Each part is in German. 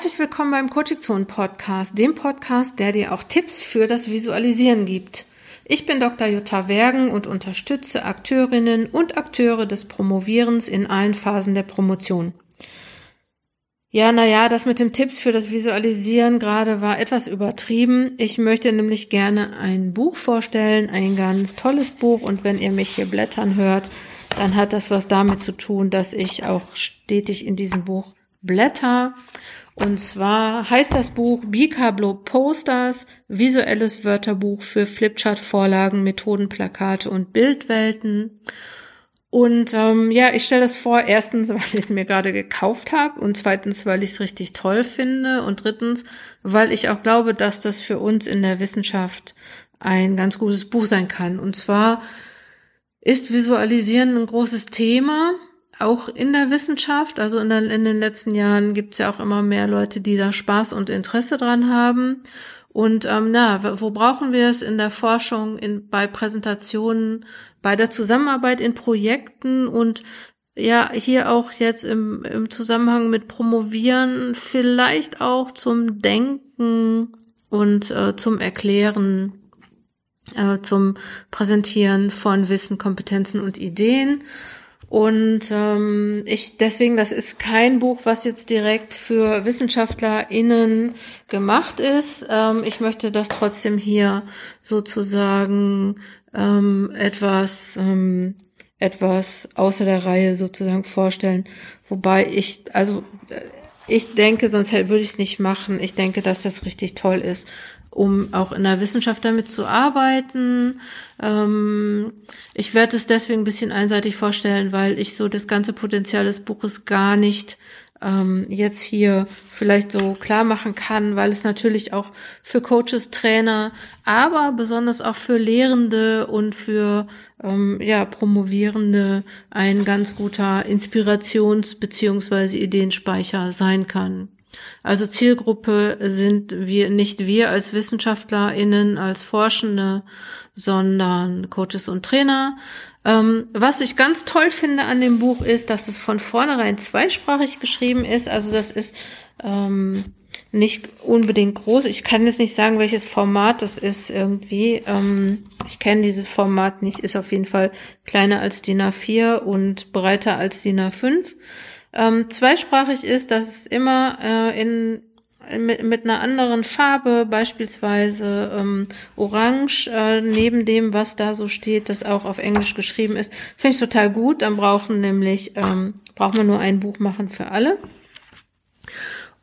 Herzlich willkommen beim Coaching Zone Podcast, dem Podcast, der dir auch Tipps für das Visualisieren gibt. Ich bin Dr. Jutta Wergen und unterstütze Akteurinnen und Akteure des Promovierens in allen Phasen der Promotion. Ja, naja, das mit dem Tipps für das Visualisieren gerade war etwas übertrieben. Ich möchte nämlich gerne ein Buch vorstellen, ein ganz tolles Buch. Und wenn ihr mich hier blättern hört, dann hat das was damit zu tun, dass ich auch stetig in diesem Buch blätter. Und zwar heißt das Buch Bicablo Posters, visuelles Wörterbuch für Flipchart-Vorlagen, Methoden, Plakate und Bildwelten. Und ähm, ja, ich stelle das vor, erstens, weil ich es mir gerade gekauft habe und zweitens, weil ich es richtig toll finde und drittens, weil ich auch glaube, dass das für uns in der Wissenschaft ein ganz gutes Buch sein kann. Und zwar ist Visualisieren ein großes Thema, auch in der Wissenschaft. Also in, der, in den letzten Jahren gibt es ja auch immer mehr Leute, die da Spaß und Interesse dran haben. Und ähm, na, wo brauchen wir es in der Forschung, in, bei Präsentationen, bei der Zusammenarbeit in Projekten und ja, hier auch jetzt im, im Zusammenhang mit Promovieren, vielleicht auch zum Denken und äh, zum Erklären, äh, zum Präsentieren von Wissen, Kompetenzen und Ideen. Und ähm, ich deswegen, das ist kein Buch, was jetzt direkt für WissenschaftlerInnen gemacht ist. Ähm, ich möchte das trotzdem hier sozusagen ähm, etwas ähm, etwas außer der Reihe sozusagen vorstellen. Wobei ich, also äh, ich denke, sonst würde ich es nicht machen. Ich denke, dass das richtig toll ist, um auch in der Wissenschaft damit zu arbeiten. Ähm, ich werde es deswegen ein bisschen einseitig vorstellen, weil ich so das ganze Potenzial des Buches gar nicht ähm, jetzt hier vielleicht so klar machen kann, weil es natürlich auch für Coaches, Trainer, aber besonders auch für Lehrende und für ähm, ja, Promovierende ein ganz guter Inspirations- beziehungsweise Ideenspeicher sein kann. Also Zielgruppe sind wir nicht wir als WissenschaftlerInnen, als Forschende, sondern Coaches und Trainer. Ähm, was ich ganz toll finde an dem Buch ist, dass es von vornherein zweisprachig geschrieben ist. Also das ist ähm, nicht unbedingt groß. Ich kann jetzt nicht sagen, welches Format das ist irgendwie. Ähm, ich kenne dieses Format nicht. Ist auf jeden Fall kleiner als DIN A4 und breiter als DIN A5. Ähm, zweisprachig ist, dass es immer äh, in mit, mit einer anderen Farbe, beispielsweise ähm, orange, äh, neben dem, was da so steht, das auch auf Englisch geschrieben ist. Finde ich total gut. Dann brauchen nämlich, ähm, braucht man nur ein Buch machen für alle.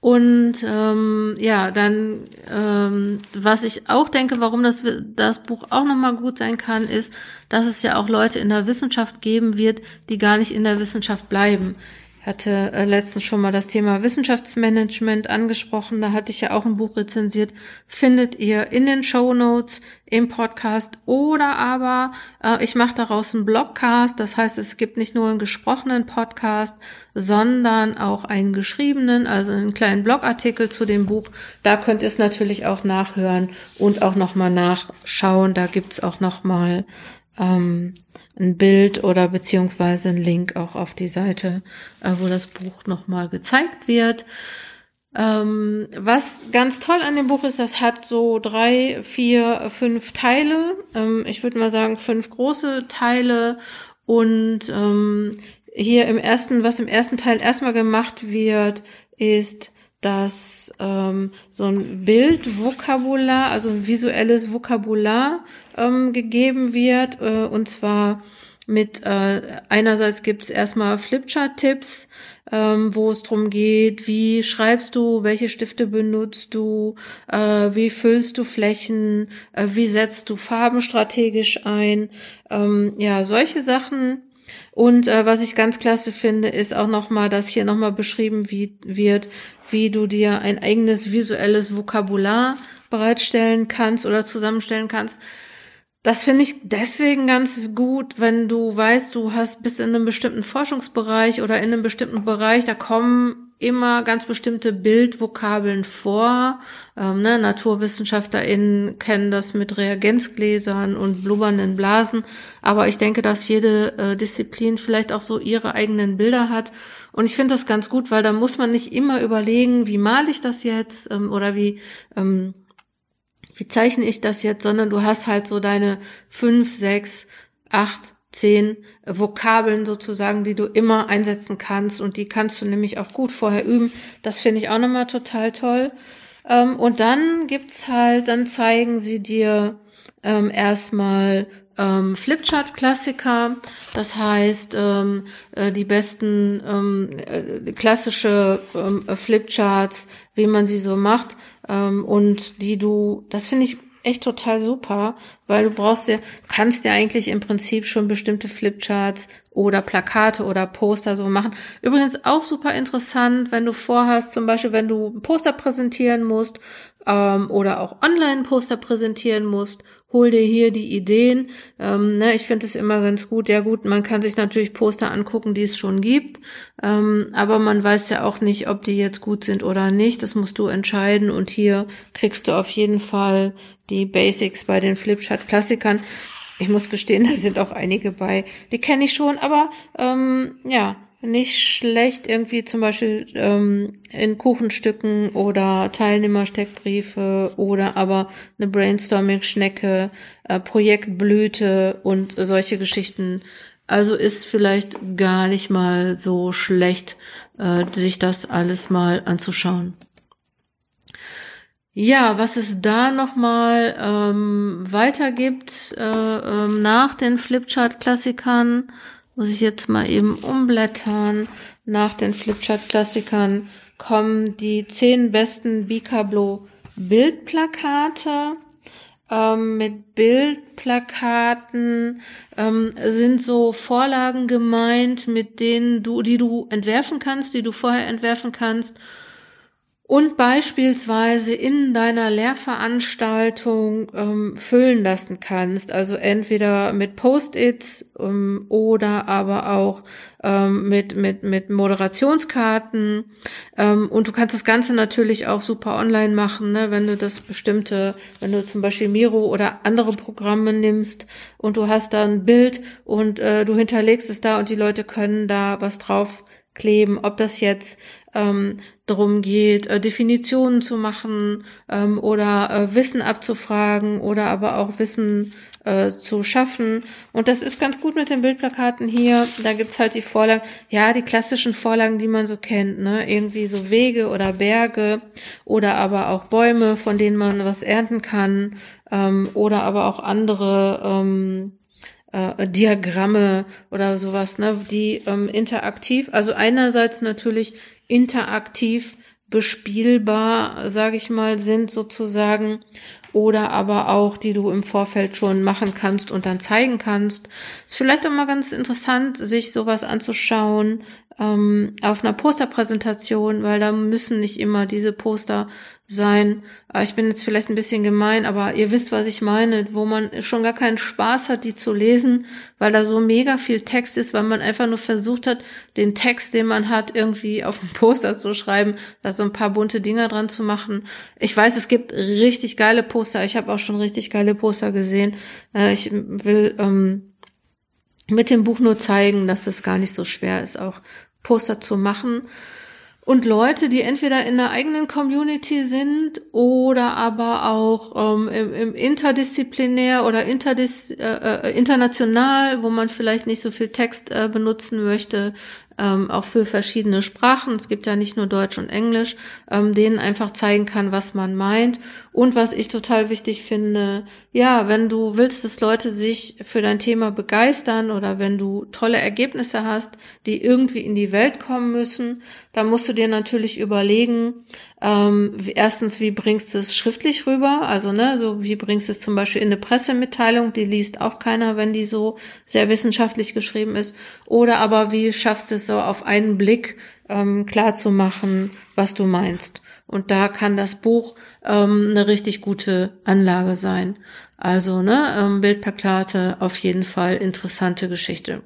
Und ähm, ja, dann, ähm, was ich auch denke, warum das, das Buch auch nochmal gut sein kann, ist, dass es ja auch Leute in der Wissenschaft geben wird, die gar nicht in der Wissenschaft bleiben hatte äh, letztens schon mal das Thema Wissenschaftsmanagement angesprochen. Da hatte ich ja auch ein Buch rezensiert. Findet ihr in den Show Notes im Podcast oder aber äh, ich mache daraus einen Blogcast. Das heißt, es gibt nicht nur einen gesprochenen Podcast, sondern auch einen geschriebenen, also einen kleinen Blogartikel zu dem Buch. Da könnt ihr es natürlich auch nachhören und auch nochmal nachschauen. Da gibt's auch nochmal ähm, ein Bild oder beziehungsweise ein Link auch auf die Seite, äh, wo das Buch nochmal gezeigt wird. Ähm, was ganz toll an dem Buch ist, das hat so drei, vier, fünf Teile. Ähm, ich würde mal sagen fünf große Teile und ähm, hier im ersten, was im ersten Teil erstmal gemacht wird, ist dass ähm, so ein Bildvokabular, also ein visuelles Vokabular ähm, gegeben wird. Äh, und zwar mit äh, einerseits gibt es erstmal Flipchart-Tipps, ähm, wo es drum geht, wie schreibst du, welche Stifte benutzt du, äh, wie füllst du Flächen, äh, wie setzt du Farben strategisch ein. Ähm, ja, solche Sachen und äh, was ich ganz klasse finde, ist auch nochmal, dass hier nochmal beschrieben wie, wird, wie du dir ein eigenes visuelles Vokabular bereitstellen kannst oder zusammenstellen kannst. Das finde ich deswegen ganz gut, wenn du weißt, du hast bist in einem bestimmten Forschungsbereich oder in einem bestimmten Bereich, da kommen immer ganz bestimmte Bildvokabeln vor. Ähm, ne, NaturwissenschaftlerInnen kennen das mit Reagenzgläsern und blubbernden Blasen. Aber ich denke, dass jede äh, Disziplin vielleicht auch so ihre eigenen Bilder hat. Und ich finde das ganz gut, weil da muss man nicht immer überlegen, wie male ich das jetzt ähm, oder wie, ähm, wie zeichne ich das jetzt, sondern du hast halt so deine fünf, sechs, acht, zehn Vokabeln sozusagen, die du immer einsetzen kannst und die kannst du nämlich auch gut vorher üben. Das finde ich auch nochmal total toll. Ähm, und dann gibt's halt, dann zeigen sie dir ähm, erstmal ähm, Flipchart-Klassiker, das heißt ähm, äh, die besten ähm, äh, klassische ähm, Flipcharts, wie man sie so macht ähm, und die du, das finde ich echt total super, weil du brauchst ja, kannst ja eigentlich im Prinzip schon bestimmte Flipcharts oder Plakate oder Poster so machen. Übrigens auch super interessant, wenn du vorhast, zum Beispiel, wenn du Poster präsentieren musst ähm, oder auch Online-Poster präsentieren musst hol dir hier die Ideen. Ähm, ne, ich finde es immer ganz gut. Ja gut, man kann sich natürlich Poster angucken, die es schon gibt, ähm, aber man weiß ja auch nicht, ob die jetzt gut sind oder nicht. Das musst du entscheiden und hier kriegst du auf jeden Fall die Basics bei den Flipchart-Klassikern. Ich muss gestehen, da sind auch einige bei, die kenne ich schon, aber ähm, ja, nicht schlecht irgendwie zum Beispiel ähm, in Kuchenstücken oder Teilnehmersteckbriefe oder aber eine Brainstorming-Schnecke, äh, Projektblüte und solche Geschichten. Also ist vielleicht gar nicht mal so schlecht, äh, sich das alles mal anzuschauen. Ja, was es da nochmal ähm, weiter gibt äh, ähm, nach den Flipchart-Klassikern, muss ich jetzt mal eben umblättern. Nach den Flipchart-Klassikern kommen die zehn besten Bicablo Bildplakate. Ähm, mit Bildplakaten ähm, sind so Vorlagen gemeint, mit denen du, die du entwerfen kannst, die du vorher entwerfen kannst und beispielsweise in deiner Lehrveranstaltung ähm, füllen lassen kannst. Also entweder mit Post-its ähm, oder aber auch ähm, mit, mit, mit Moderationskarten. Ähm, und du kannst das Ganze natürlich auch super online machen, ne? wenn du das bestimmte, wenn du zum Beispiel Miro oder andere Programme nimmst und du hast da ein Bild und äh, du hinterlegst es da und die Leute können da was drauf kleben, ob das jetzt ähm, darum geht, äh, Definitionen zu machen ähm, oder äh, Wissen abzufragen oder aber auch Wissen äh, zu schaffen. Und das ist ganz gut mit den Bildplakaten hier. Da gibt's halt die Vorlagen, ja, die klassischen Vorlagen, die man so kennt, ne? Irgendwie so Wege oder Berge oder aber auch Bäume, von denen man was ernten kann ähm, oder aber auch andere ähm, äh, Diagramme oder sowas, ne, die ähm, interaktiv, also einerseits natürlich interaktiv bespielbar, sage ich mal, sind sozusagen oder aber auch, die du im Vorfeld schon machen kannst und dann zeigen kannst. Ist vielleicht auch mal ganz interessant, sich sowas anzuschauen, ähm, auf einer Posterpräsentation, weil da müssen nicht immer diese Poster sein. Ich bin jetzt vielleicht ein bisschen gemein, aber ihr wisst, was ich meine, wo man schon gar keinen Spaß hat, die zu lesen, weil da so mega viel Text ist, weil man einfach nur versucht hat, den Text, den man hat, irgendwie auf dem Poster zu schreiben, da so ein paar bunte Dinger dran zu machen. Ich weiß, es gibt richtig geile Poster. Ich habe auch schon richtig geile Poster gesehen. Äh, ich will ähm, mit dem Buch nur zeigen, dass es gar nicht so schwer ist, auch Poster zu machen. Und Leute, die entweder in der eigenen Community sind oder aber auch ähm, im, im interdisziplinär oder interdis, äh, äh, international, wo man vielleicht nicht so viel Text äh, benutzen möchte, ähm, auch für verschiedene Sprachen, es gibt ja nicht nur Deutsch und Englisch, ähm, denen einfach zeigen kann, was man meint. Und was ich total wichtig finde, ja, wenn du willst, dass Leute sich für dein Thema begeistern oder wenn du tolle Ergebnisse hast, die irgendwie in die Welt kommen müssen, dann musst du dir natürlich überlegen, ähm, erstens, wie bringst du es schriftlich rüber? Also, ne, so wie bringst du es zum Beispiel in eine Pressemitteilung, die liest auch keiner, wenn die so sehr wissenschaftlich geschrieben ist. Oder aber wie schaffst du es so auf einen Blick ähm, klar zu machen, was du meinst? Und da kann das Buch ähm, eine richtig gute Anlage sein. Also, ne, ähm, Bildplakate auf jeden Fall interessante Geschichte.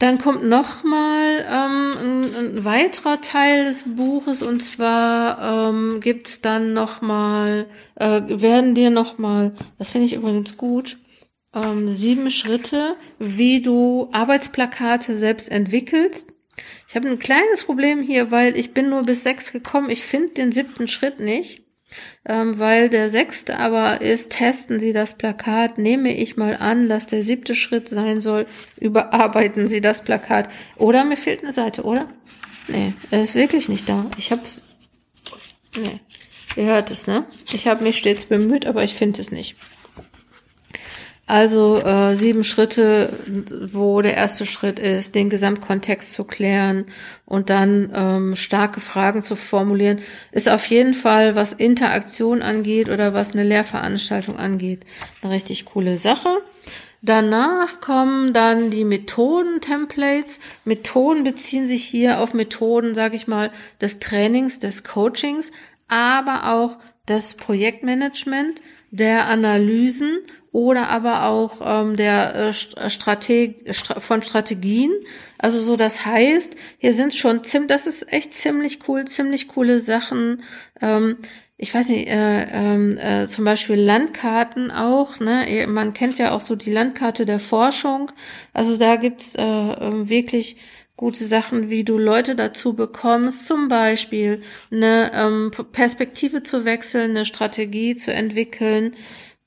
Dann kommt nochmal ähm, ein, ein weiterer Teil des Buches und zwar ähm, gibt's dann nochmal, äh, werden dir nochmal, das finde ich übrigens gut, ähm, sieben Schritte, wie du Arbeitsplakate selbst entwickelst. Ich habe ein kleines Problem hier, weil ich bin nur bis sechs gekommen. Ich finde den siebten Schritt nicht ähm, weil der sechste aber ist, testen Sie das Plakat, nehme ich mal an, dass der siebte Schritt sein soll, überarbeiten Sie das Plakat. Oder mir fehlt eine Seite, oder? Nee, er ist wirklich nicht da. Ich hab's. Nee. Ihr hört es, ne? Ich habe mich stets bemüht, aber ich finde es nicht. Also äh, sieben Schritte, wo der erste Schritt ist, den Gesamtkontext zu klären und dann ähm, starke Fragen zu formulieren, ist auf jeden Fall, was Interaktion angeht oder was eine Lehrveranstaltung angeht, eine richtig coole Sache. Danach kommen dann die Methoden-Templates. Methoden beziehen sich hier auf Methoden, sage ich mal, des Trainings, des Coachings, aber auch das Projektmanagement, der Analysen oder aber auch ähm, der äh, Strateg von Strategien. Also so das heißt, hier sind schon ziemlich, das ist echt ziemlich cool, ziemlich coole Sachen. Ähm, ich weiß nicht, äh, äh, äh, zum Beispiel Landkarten auch, ne? Man kennt ja auch so die Landkarte der Forschung. Also da gibt's äh, ähm, wirklich gute Sachen, wie du Leute dazu bekommst, zum Beispiel eine ähm, Perspektive zu wechseln, eine Strategie zu entwickeln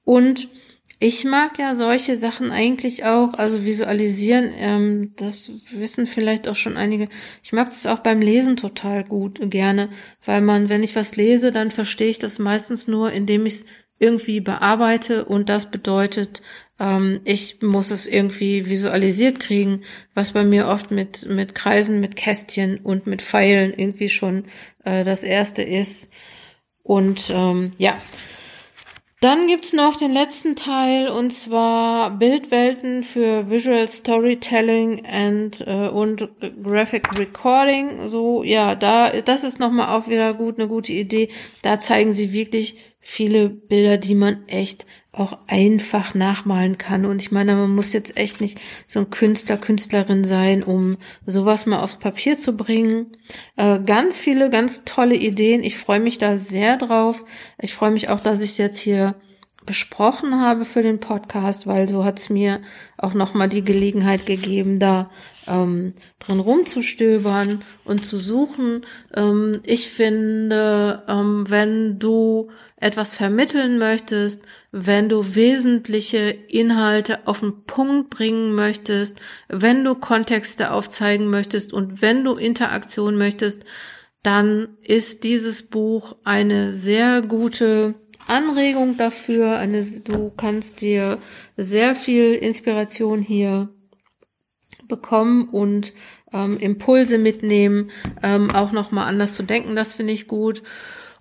und ich mag ja solche Sachen eigentlich auch, also visualisieren, ähm, das wissen vielleicht auch schon einige. Ich mag das auch beim Lesen total gut, gerne, weil man, wenn ich was lese, dann verstehe ich das meistens nur, indem ich es irgendwie bearbeite und das bedeutet, ähm, ich muss es irgendwie visualisiert kriegen, was bei mir oft mit, mit Kreisen, mit Kästchen und mit Pfeilen irgendwie schon äh, das erste ist. Und ähm, ja, dann gibt's noch den letzten Teil und zwar Bildwelten für Visual Storytelling and, äh, und Graphic Recording. So, ja, da, das ist nochmal auch wieder gut, eine gute Idee. Da zeigen sie wirklich viele Bilder, die man echt auch einfach nachmalen kann. Und ich meine, man muss jetzt echt nicht so ein Künstler, Künstlerin sein, um sowas mal aufs Papier zu bringen. Äh, ganz viele, ganz tolle Ideen. Ich freue mich da sehr drauf. Ich freue mich auch, dass ich jetzt hier besprochen habe für den Podcast, weil so hat es mir auch nochmal die Gelegenheit gegeben, da ähm, drin rumzustöbern und zu suchen. Ähm, ich finde, ähm, wenn du etwas vermitteln möchtest, wenn du wesentliche Inhalte auf den Punkt bringen möchtest, wenn du Kontexte aufzeigen möchtest und wenn du Interaktion möchtest, dann ist dieses Buch eine sehr gute Anregung dafür. Eine, du kannst dir sehr viel Inspiration hier bekommen und ähm, Impulse mitnehmen, ähm, auch nochmal anders zu denken. Das finde ich gut.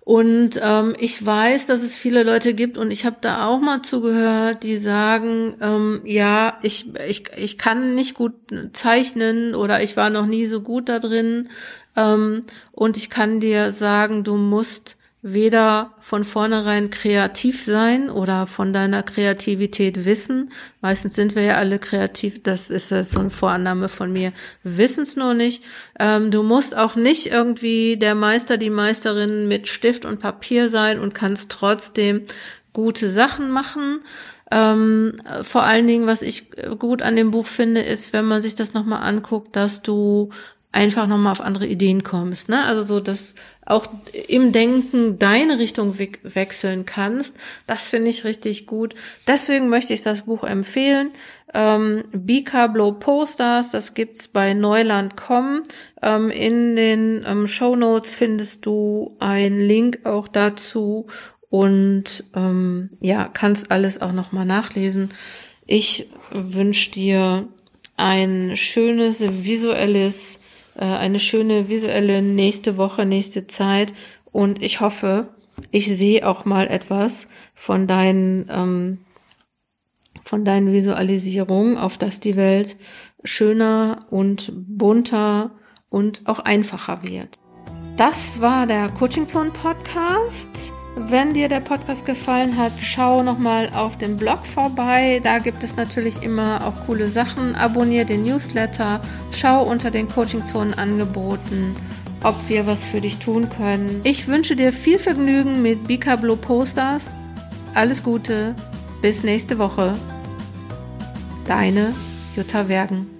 Und ähm, ich weiß, dass es viele Leute gibt und ich habe da auch mal zugehört, die sagen, ähm, ja, ich, ich, ich kann nicht gut zeichnen oder ich war noch nie so gut da drin. Ähm, und ich kann dir sagen, du musst weder von vornherein kreativ sein oder von deiner Kreativität wissen. Meistens sind wir ja alle kreativ, das ist jetzt so eine Vorannahme von mir, wissen es nur nicht. Ähm, du musst auch nicht irgendwie der Meister, die Meisterin mit Stift und Papier sein und kannst trotzdem gute Sachen machen. Ähm, vor allen Dingen, was ich gut an dem Buch finde, ist, wenn man sich das nochmal anguckt, dass du einfach nochmal auf andere Ideen kommst. Ne? Also so, dass auch im Denken deine Richtung we wechseln kannst. Das finde ich richtig gut. Deswegen möchte ich das Buch empfehlen. Ähm, Bika Blow Posters, das gibt's bei Neuland.com. Ähm, in den ähm, Show Notes findest du einen Link auch dazu und ähm, ja, kannst alles auch nochmal nachlesen. Ich wünsche dir ein schönes visuelles äh, eine schöne visuelle nächste Woche, nächste Zeit. Und ich hoffe, ich sehe auch mal etwas von deinen, ähm, von deinen Visualisierungen, auf dass die Welt schöner und bunter und auch einfacher wird. Das war der Coaching Zone Podcast. Wenn dir der Podcast gefallen hat, schau nochmal auf dem Blog vorbei. Da gibt es natürlich immer auch coole Sachen. Abonnier den Newsletter. Schau unter den Coaching-Zonen angeboten, ob wir was für dich tun können. Ich wünsche dir viel Vergnügen mit Bika Blue Posters. Alles Gute. Bis nächste Woche. Deine Jutta Wergen.